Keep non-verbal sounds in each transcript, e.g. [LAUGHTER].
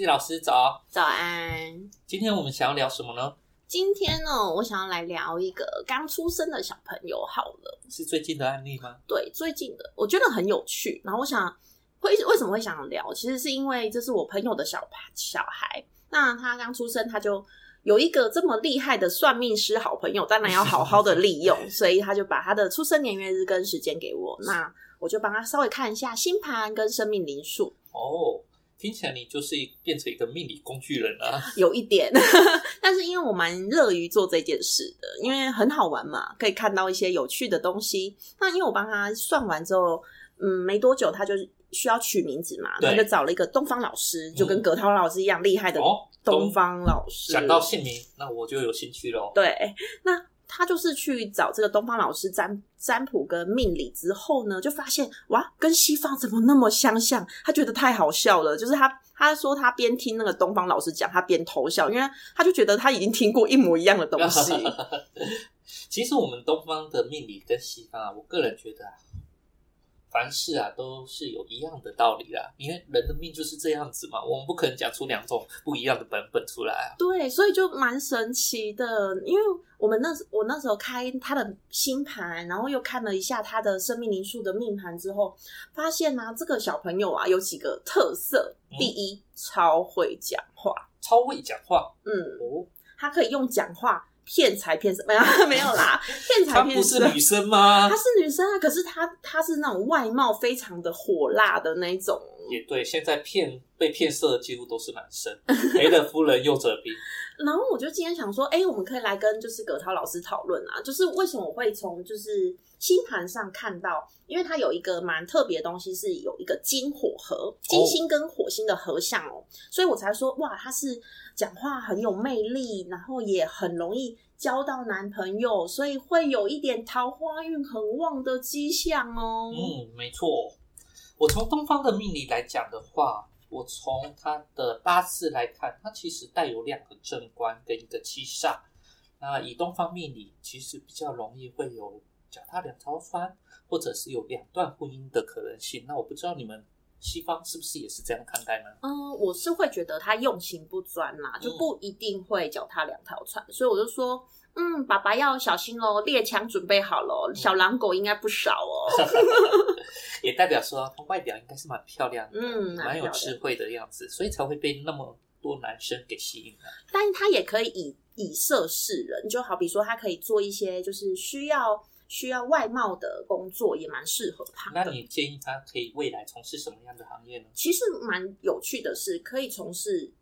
谢老师早。早安。今天我们想要聊什么呢？今天呢，我想要来聊一个刚出生的小朋友。好了，是最近的案例吗？对，最近的，我觉得很有趣。然后我想会 [LAUGHS] 为什么会想聊？其实是因为这是我朋友的小小孩。那他刚出生，他就有一个这么厉害的算命师好朋友，当然要好好的利用。[LAUGHS] 所以他就把他的出生年月日跟时间给我。那我就帮他稍微看一下星盘跟生命灵数。哦。听起来你就是变成一个命理工具人了，[LAUGHS] 有一点，[LAUGHS] 但是因为我蛮乐于做这件事的，因为很好玩嘛，可以看到一些有趣的东西。那因为我帮他算完之后，嗯，没多久他就需要取名字嘛，他就找了一个东方老师，就跟葛涛老师一样厉害的东方老师。想到姓名，那我就有兴趣喽。对，那。他就是去找这个东方老师占占卜跟命理之后呢，就发现哇，跟西方怎么那么相像？他觉得太好笑了。就是他他说他边听那个东方老师讲，他边偷笑，因为他就觉得他已经听过一模一样的东西。[LAUGHS] 其实我们东方的命理跟西方啊，我个人觉得。凡事啊，都是有一样的道理啦，因为人的命就是这样子嘛，我们不可能讲出两种不一样的版本出来啊。对，所以就蛮神奇的，因为我们那我那时候开他的星盘，然后又看了一下他的生命灵数的命盘之后，发现呢，这个小朋友啊有几个特色：第一，超会讲话，超会讲话，嗯，哦，他可以用讲话。骗财骗色没有 [LAUGHS] 没有啦，骗财骗色。她不是女生吗？她是女生啊，可是她她是那种外貌非常的火辣的那种。也对，现在骗被骗色的几乎都是男生，[LAUGHS] 赔了夫人又折兵。然后我就今天想说，哎，我们可以来跟就是葛涛老师讨论啊，就是为什么我会从就是星盘上看到，因为它有一个蛮特别的东西，是有一个金火合，金星跟火星的合相哦，所以我才说哇，他是讲话很有魅力，然后也很容易交到男朋友，所以会有一点桃花运很旺的迹象哦。嗯，没错。我从东方的命理来讲的话，我从他的八字来看，他其实带有两个正官跟一个七煞。那以东方命理，其实比较容易会有脚踏两条船，或者是有两段婚姻的可能性。那我不知道你们西方是不是也是这样看待呢？嗯，我是会觉得他用心不专啦，就不一定会脚踏两条船。所以我就说。嗯，爸爸要小心哦，猎枪准备好了，小狼狗应该不少哦。[LAUGHS] 也代表说，他外表应该是蛮漂亮的，嗯，蛮有智慧的样子，所以才会被那么多男生给吸引了。但是他也可以以以色示人，就好比说，他可以做一些就是需要需要外貌的工作，也蛮适合他。那你建议他可以未来从事什么样的行业呢？其实蛮有趣的是，可以从事。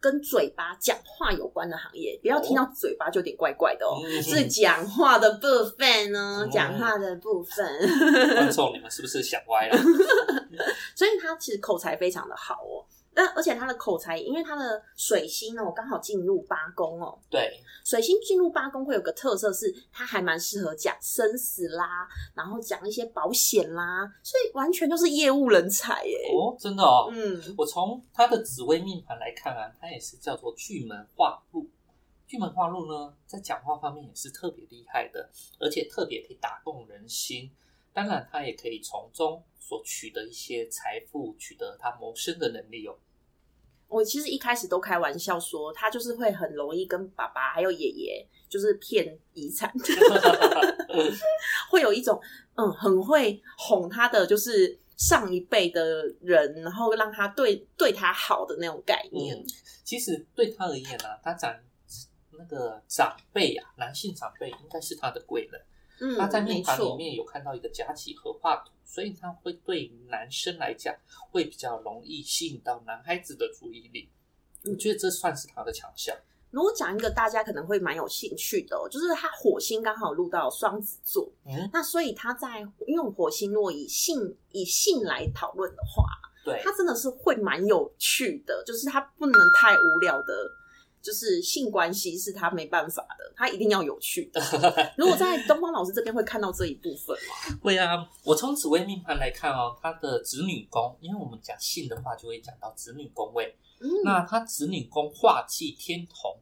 跟嘴巴讲话有关的行业，不要听到嘴巴就有点怪怪的哦。是讲话的部分呢，[LAUGHS] 讲话的部分。观众，你们是不是想歪了？[LAUGHS] 所以他其实口才非常的好哦。那而且他的口才，因为他的水星呢，我刚好进入八宫哦。对，水星进入八宫会有个特色是，他还蛮适合讲生死啦，然后讲一些保险啦，所以完全就是业务人才耶。哦，真的哦。嗯，我从他的紫微命盘来看啊，他也是叫做巨门化禄。巨门化禄呢，在讲话方面也是特别厉害的，而且特别可以打动人心。当然，他也可以从中所取得一些财富，取得他谋生的能力哦。我其实一开始都开玩笑说，他就是会很容易跟爸爸还有爷爷就是骗遗产，[LAUGHS] 会有一种嗯很会哄他的就是上一辈的人，然后让他对对他好的那种概念。其实对他而言呢，他长那个长辈啊，男性长辈应该是他的贵人。他在命盘里面有看到一个甲己合化图，所以他会对男生来讲会比较容易吸引到男孩子的注意力。我觉得这算是他的强项。如果讲一个大家可能会蛮有兴趣的，就是他火星刚好入到双子座，嗯那所以他在用火星若以性以性来讨论的话，对他真的是会蛮有趣的，就是他不能太无聊的。就是性关系是他没办法的，他一定要有趣的。[LAUGHS] 如果在东方老师这边会看到这一部分吗？[LAUGHS] 会啊，我从紫微命盘来看哦，他的子女宫，因为我们讲性的话，就会讲到子女宫位。那他子女宫化忌天同，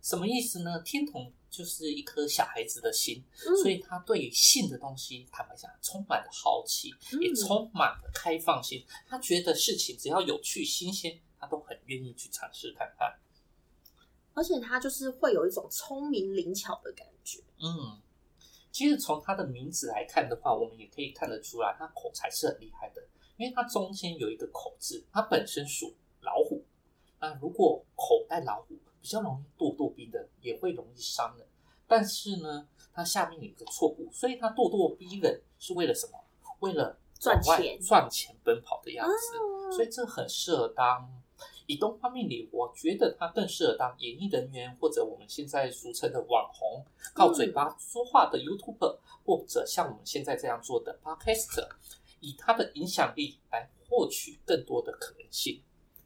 什么意思呢？天同就是一颗小孩子的心，所以他对于性的东西，坦白讲，充满了好奇，也充满了开放性。他觉得事情只要有趣、新鲜。他都很愿意去尝试看看。而且他就是会有一种聪明灵巧的感觉。嗯，其实从他的名字来看的话，我们也可以看得出来，他口才是很厉害的，因为他中间有一个口字，它本身属老虎。那如果口带老虎，比较容易咄咄逼人，也会容易伤人。但是呢，它下面有一个错误，所以它咄咄逼人是为了什么？为了赚钱赚钱奔跑的样子。所以这很适合当以东方命理，我觉得他更适合当演艺人员，或者我们现在俗称的网红，靠嘴巴说话的 YouTuber，、或者像我们现在这样做的 Podcaster，以他的影响力来获取更多的可能性。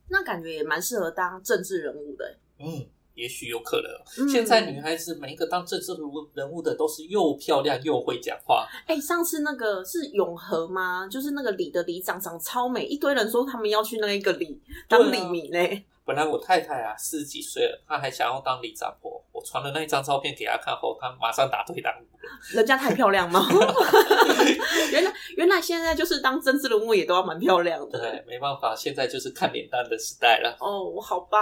那感觉也蛮适合当政治人物的欸。嗯，也许有可能。嗯现在女孩子每一个当政治人物的都是又漂亮又会讲话，哎、上次那个是永和吗？就是那个里的里长长超美，一堆人说他们要去那一个里当对啊里民嘞。本来我太太啊四十几岁了，她还想要当里长婆。我传了那一张照片给她看后，她马上打退堂鼓。人家太漂亮吗？[LAUGHS] [LAUGHS] 原来原来现在就是当政治人物也都要蛮漂亮的。对，没办法，现在就是看脸蛋的时代了。哦，好吧，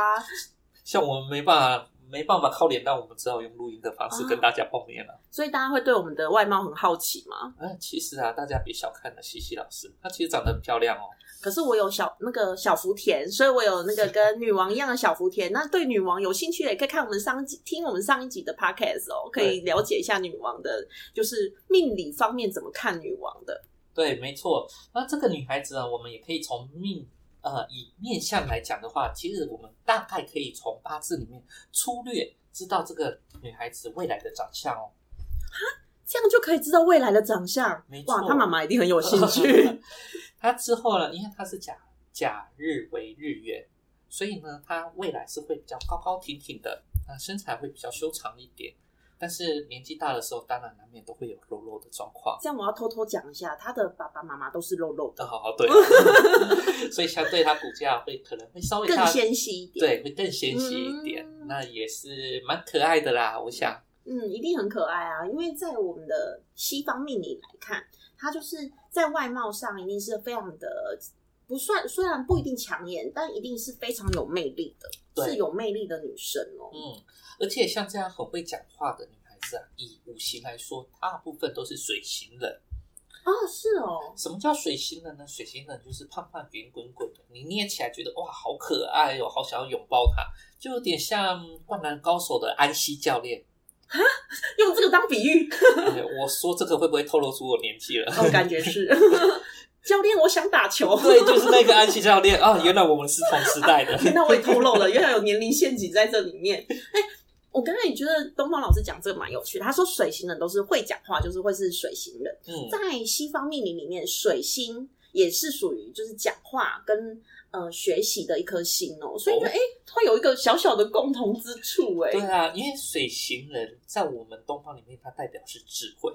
像我们没办法，没办法靠脸蛋，我们只好用录音的方式啊跟大家碰面了。所以大家会对我们的外貌很好奇吗？哎、其实啊，大家别小看了西西老师，她其实长得很漂亮哦。可是我有小那个小福田，所以我有那个跟女王一样的小福田。那对女王有兴趣的，也可以看我们上一集听我们上一集的 podcast 哦，可以了解一下女王的，就是命理方面怎么看女王的。对，没错。那这个女孩子啊，我们也可以从命呃以面相来讲的话，其实我们大概可以从八字里面粗略知道这个女孩子未来的长相哦。这样就可以知道未来的长相没。错哇，她妈妈一定很有兴趣。[LAUGHS] 她之后呢，因为她是甲甲日为日元，所以呢，她未来是会比较高高挺挺的，那身材会比较修长一点。但是年纪大的时候，当然难免都会有肉肉的状况。这样我要偷偷讲一下，他的爸爸妈妈都是肉肉的，好哦，对，[LAUGHS] 所以相对他骨架会可能会稍微更纤细一点。，对，会更纤细一点，嗯那也是蛮可爱的啦。我想，嗯，一定很可爱啊！因为在我们的西方命理来看，她就是在外貌上一定是非常的不算，虽然不一定抢眼，但一定是非常有魅力的，是有魅力的女生哦。嗯，而且像这样很会讲话的女孩子啊，以五行来说，大部分都是水型人。哦，是哦，什么叫水型人呢？水型人就是胖胖圆滚滚的，你捏起来觉得哇，好可爱哦，好想要拥抱她，就有点像《灌篮高手》的安西教练。用这个当比喻，哎我说这个会不会透露出我年纪了？哦，感觉是。[LAUGHS] 教练，我想打球。对，就是那个安西教练啊！原来我们是同时代的。[LAUGHS] 那我也透露了，原来有年龄陷阱在这里面。哎、我刚才也觉得东方老师讲这个蛮有趣的。他说水星人都是会讲话，就是会是水星人。嗯，在西方命理里面，水星也是属于就是讲话跟呃学习的一颗星哦，所以就哦哎、会有一个小小的共同之处哎、对啊，因为水星人在我们东方里面，它代表是智慧。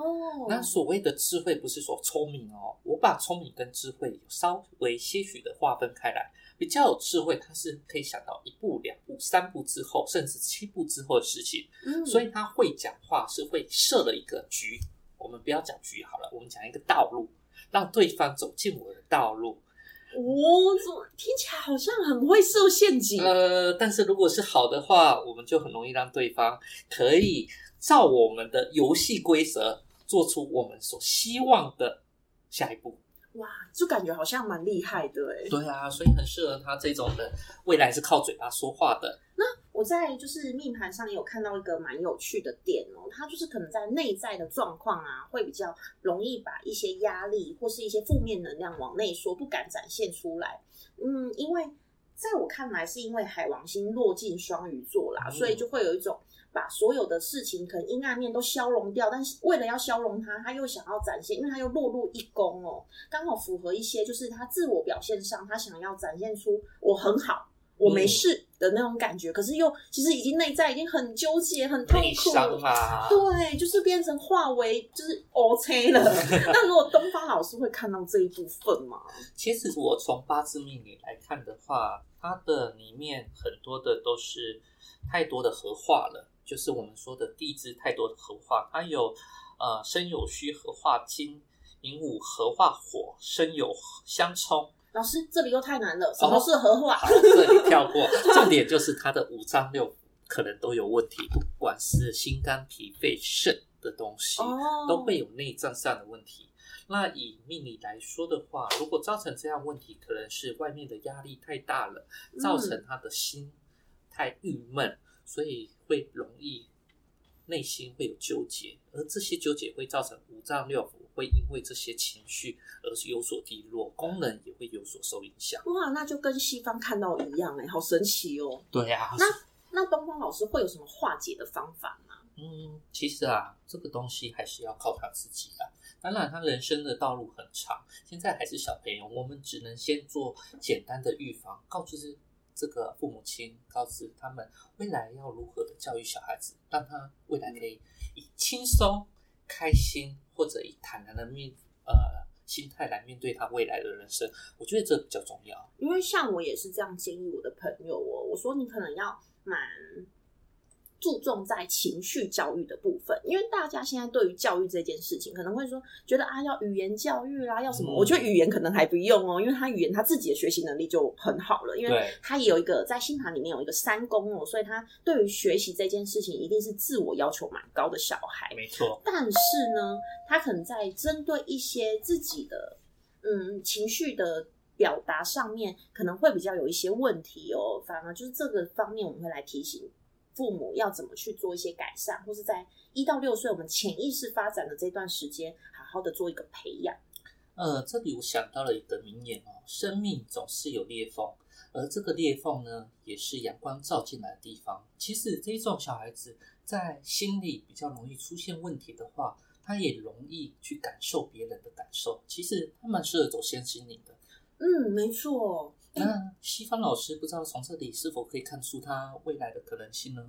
哦，那所谓的智慧，不是说聪明哦，我把聪明跟智慧有稍微些许的划分开来。比较有智慧，他是可以想到一步、两步、三步之后，甚至七步之后的事情。嗯所以他会讲话，是会设了一个局。我们不要讲局好了，我们讲一个道路，让对方走进我的道路。哦，怎么听起来好像很会设陷阱？呃，但是如果是好的话，我们就很容易让对方可以照我们的游戏规则做出我们所希望的下一步。哇，就感觉好像蛮厉害的哎。对啊，所以很适合他这种的，未来是靠嘴巴说话的。那我在就是命盘上也有看到一个蛮有趣的点哦，他就是可能在内在的状况啊，会比较容易把一些压力或是一些负面能量往内缩，不敢展现出来。嗯，因为在我看来，是因为海王星落进双鱼座啦，嗯所以就会有一种把所有的事情可能阴暗面都消融掉，但是为了要消融它，他又想要展现，因为他又落入一宫哦，刚好符合一些就是他自我表现上，他想要展现出我很好。我没事的那种感觉，可是又其实已经内在已经很纠结、很痛苦，对，就是变成化为就是 OK 了。[LAUGHS] 那如果东方老师会看到这一部分吗？其实我从八字命理来看的话，它的里面很多的都是太多的合化了，就是我们说的地支太多的合化，它有呃申酉戌合化金，寅午合化火，申酉相冲，老师这里又太难了，什么是合化？好，这里跳过，重点就是它的五脏六腑可能都有问题，不管是心肝脾肺肾的东西，哦，都会有内脏上的问题。那以命理来说的话，如果造成这样问题，可能是外面的压力太大了，造成他的心太郁闷，所以会容易内心会有纠结，而这些纠结会造成五脏六腑会因为这些情绪而有所低落，功能也会有所受影响。哇，那就跟西方看到一样哎，好神奇哦。对呀、那那东方老师会有什么化解的方法吗？嗯，其实啊，这个东西还是要靠他自己的。当然，他人生的道路很长，现在还是小朋友，我们只能先做简单的预防，告知这个父母亲，告知他们未来要如何的教育小孩子，让他未来可以以轻松、开心或者以坦然的面呃心态来面对他未来的人生。我觉得这比较重要。因为像我也是这样建议我的朋友哦，我说你可能要蛮注重在情绪教育的部分，因为大家现在对于教育这件事情可能会说，觉得啊要语言教育啦，要什么？嗯我觉得语言可能还不用哦，因为他语言他自己的学习能力就很好了，因为他也有一个在星盘里面有一个三宫哦，所以他对于学习这件事情一定是自我要求蛮高的小孩。没错，但是呢，他可能在针对一些自己的嗯情绪的表达上面，可能会比较有一些问题哦。反而就是这个方面，我们会来提醒父母要怎么去做一些改善，或是在一到六岁我们潜意识发展的这段时间，好好的做一个培养。呃，这里我想到了一个名言哦：生命总是有裂缝，而这个裂缝呢，也是阳光照进来的地方。其实这种小孩子在心里比较容易出现问题的话，他也容易去感受别人的感受。其实他蛮适合走先心灵的。嗯，没错。那西方老师不知道从这里是否可以看出他未来的可能性呢？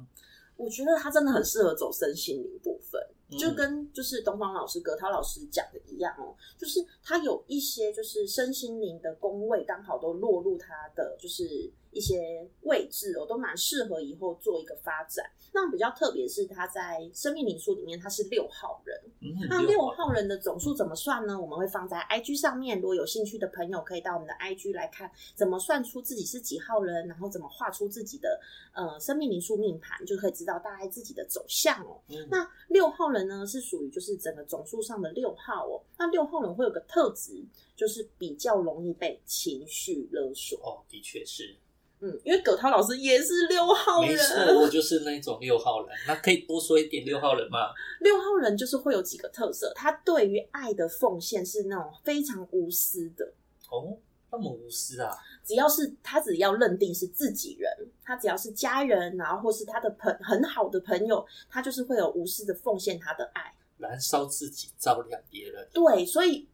我觉得他真的很适合走身心灵部分，嗯就跟就是东方老师、葛涛老师讲的一样哦，就是他有一些就是身心灵的宫位刚好都落入他的就是一些位置哦，都蛮适合以后做一个发展。那比较特别是他在生命灵数里面他是六号人，嗯，那六号人的总数怎么算呢？我们会放在 IG 上面，如果有兴趣的朋友可以到我们的 IG 来看，怎么算出自己是几号人，然后怎么画出自己的呃生命灵数命盘，就可以知道大概自己的走向哦。嗯那六号人呢，是属于就是整个总数上的六号哦。那六号人会有个特质，就是比较容易被情绪勒索。哦，的确是，嗯，因为葛涛老师也是六号没错，我，就是那种六号人。那可以多说一点六号人吗？[LAUGHS] 六号人就是会有几个特色，他对于爱的奉献是那种非常无私的。哦，那么无私啊！只要是他只要认定是自己人，他只要是家人，然后或是他的朋很好的朋友，他就是会有无私的奉献他的爱。燃烧自己，照亮别人。对，所以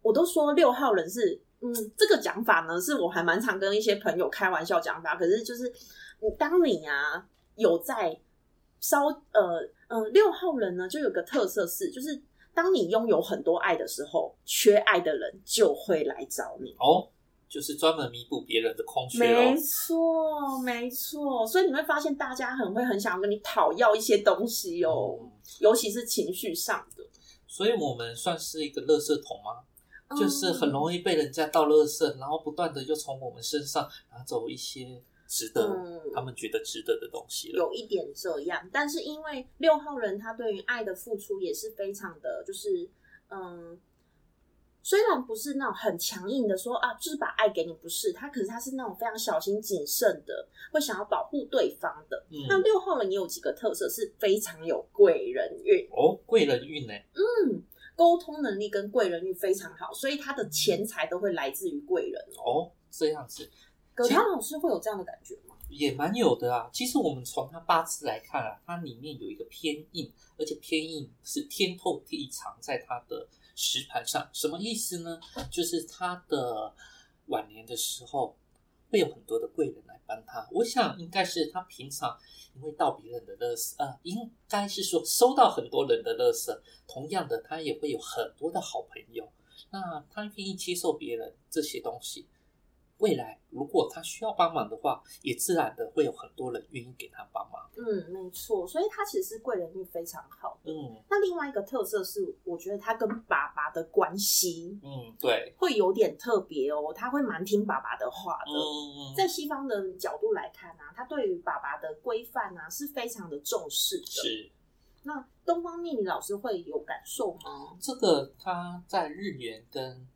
我都说六号人是，嗯，这个讲法呢，是我还蛮常跟一些朋友开玩笑讲法。可是就是，你当你啊有在烧呃嗯、呃六号人呢，就有个特色是，就是当你拥有很多爱的时候，缺爱的人就会来找你。哦，就是专门弥补别人的空缺没哦。错，没错，所以你会发现大家很会很想要跟你讨要一些东西哦，嗯尤其是情绪上的，所以我们算是一个垃圾桶吗？就是很。容易被人家倒垃圾，然后不断的就从我们身上拿走一些值得、嗯他们觉得值得的东西了。有一点这样，但是因为六号人他对于爱的付出也是非常的，就是嗯，虽然不是那种很强硬的说啊，就是把爱给你，不是他，可是他是那种非常小心谨慎的，会想要保护对方的。嗯，那六号人也有几个特色是非常有贵人运，哦，贵人运呢？嗯，沟通能力跟贵人运非常好，所以他的钱财都会来自于贵人哦。哦，这样子葛涛老师会有这样的感觉吗？也蛮有的啊。其实我们从他八字来看啊，他里面有一个偏硬，而且偏硬是天透地藏在他的石盘上。什么意思呢？就是他的晚年的时候会有很多的贵人来帮他。我想应该是他平常因为到别人的乐色，呃，应该是说收到很多人的乐色。同样的，他也会有很多的好朋友。那他愿意接受别人这些东西，未来如果他需要帮忙的话，也自然的会有很多人愿意给他帮忙。嗯，没错，所以他其实是贵人运非常好的。嗯那另外一个特色是，我觉得他跟爸爸的关系嗯，对，会有点特别哦，他会蛮听爸爸的话的。嗯在西方的角度来看啊，他对于爸爸的规范啊是非常的重视的。是那东方命理老师会有感受吗？这个他在日元跟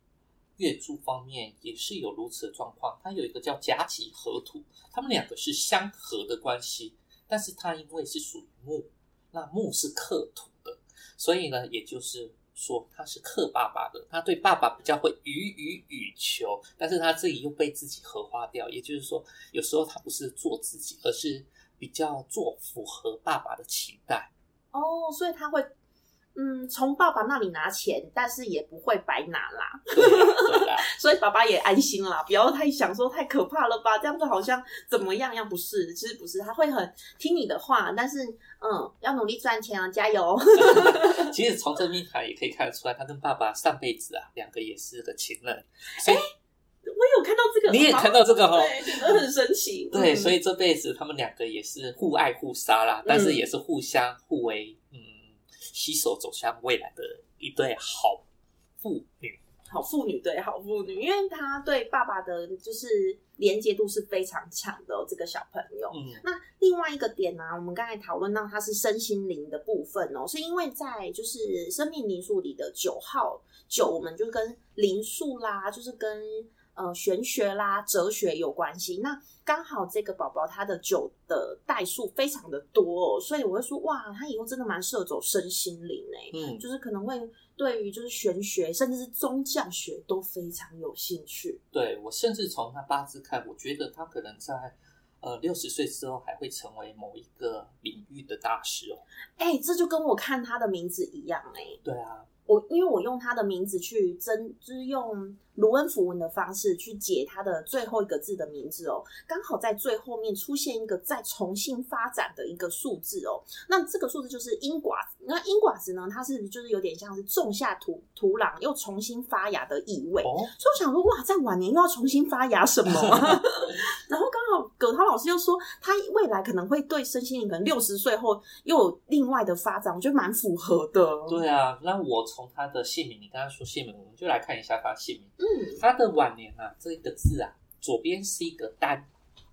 月柱方面也是有如此的状况。它有一个叫甲己合土，他们两个是相合的关系，但是它因为是属于木，那木是克土的，所以呢，也就是说他是克爸爸的，他对爸爸比较会予予予求，但是他自己又被自己合化掉，也就是说，有时候他不是做自己，而是比较做符合爸爸的期待。哦，所以他会嗯从爸爸那里拿钱，但是也不会白拿啦，[LAUGHS] 所以爸爸也安心啦，不要太想说太可怕了吧，这样子好像怎么样样不是，其实不是，他会很听你的话，但是嗯要努力赚钱啊，加油。[LAUGHS] [LAUGHS] 其实从这命盘也可以看得出来，他跟爸爸上辈子啊，两个也是个情人，所以、我有看到这个，你也看到这个哈、对，觉得很神奇。对，嗯所以这辈子他们两个也是互爱互杀啦，但是也是互相互为嗯携手走向未来的一对好父女。好妇女对好妇女，因为他对爸爸的就是连接度是非常强的、哦，这个小朋友。嗯那另外一个点呢、我们刚才讨论到他是身心灵的部分哦，是因为在就是生命灵数里的九号九，我们就跟灵数啦，就是跟呃玄学啦、哲学有关系。那刚好这个宝宝他的酒的代数非常的多、哦，所以我会说哇，他以后真的蛮适合走身心灵诶、嗯，就是可能会对于就是玄学甚至是宗教学都非常有兴趣。对我甚至从他八字看，我觉得他可能在呃六十岁之后还会成为某一个领域的大师哦。哎、这就跟我看他的名字一样哎、对啊，我因为我用他的名字去真，就是用卢恩符文的方式去解它的最后一个字的名字哦，刚好在最后面出现一个再重新发展的一个数字哦。那这个数字就是阴寡子，那阴寡子呢，它是就是有点像是种下土土壤又重新发芽的意味。哦，所以我想说，哇，在晚年又要重新发芽什么、啊？[LAUGHS] 然后刚好葛涛老师又说，他未来可能会对身心灵，可能六十岁后又有另外的发展，我觉得蛮符合的。对啊，那我从他的姓名，你刚刚说姓名，我们就来看一下他的姓名。嗯，他的晚年啊，这个字啊，左边是一个丹，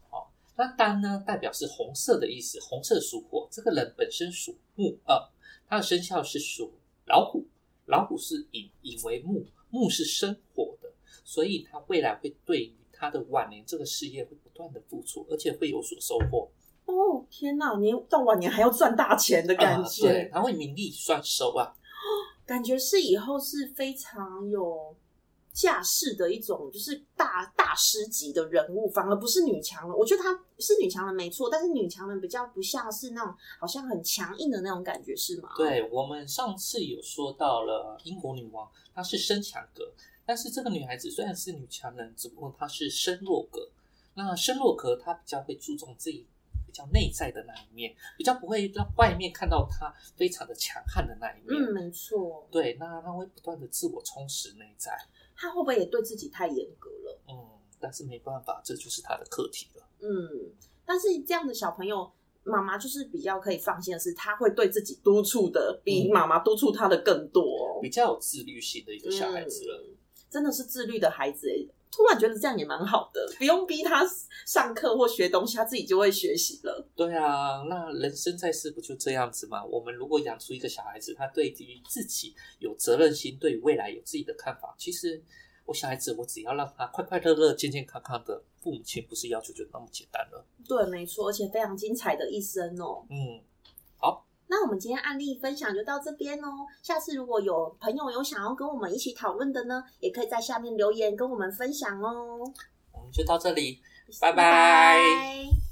哦，那丹呢代表是红色的意思，红色属火。这个人本身属木，呃，他的生肖是属老虎，老虎是引引为木，木是生火的，所以他未来会对于他的晚年这个事业会不断的付出，而且会有所收获。哦，天哪，你到晚年还要赚大钱的感啊觉，对，他会名利双收啊。感觉是以后是非常有架势的一种，就是大大师级的人物，反而不是女强人。我觉得她是女强人没错，但是女强人比较不像是那种好像很强硬的那种感觉，是吗？，对我们上次有说到了英国女王，她是身强格，但是这个女孩子虽然是女强人，只不过她是身弱格。那身弱格她比较会注重自己比较内在的那一面，比较不会让外面看到她非常的强悍的那一面。嗯，没错。对，那她会不断的自我充实内在。她会不会也对自己太严格了？嗯，但是没办法，这就是他的课题了。嗯，但是这样的小朋友。妈妈就是比较可以放心的是，他会对自己督促的比嗯妈妈督促他的更多、哦。比较有自律性的一个小孩子了。嗯真的是自律的孩子诶。突然觉得这样也蛮好的，不用逼他上课或学东西，他自己就会学习了。对啊，那人生在世不就这样子吗？我们如果养出一个小孩子，他对于自己有责任心，对于未来有自己的看法，其实我小孩子，我只要让他快快乐乐、健健康康的，父母亲不是要求就那么简单了。对，没错，而且非常精彩的一生哦。嗯，那我们今天案例分享就到这边哦。下次如果有朋友有想要跟我们一起讨论的呢，也可以在下面留言跟我们分享哦。我们就到这里，拜拜拜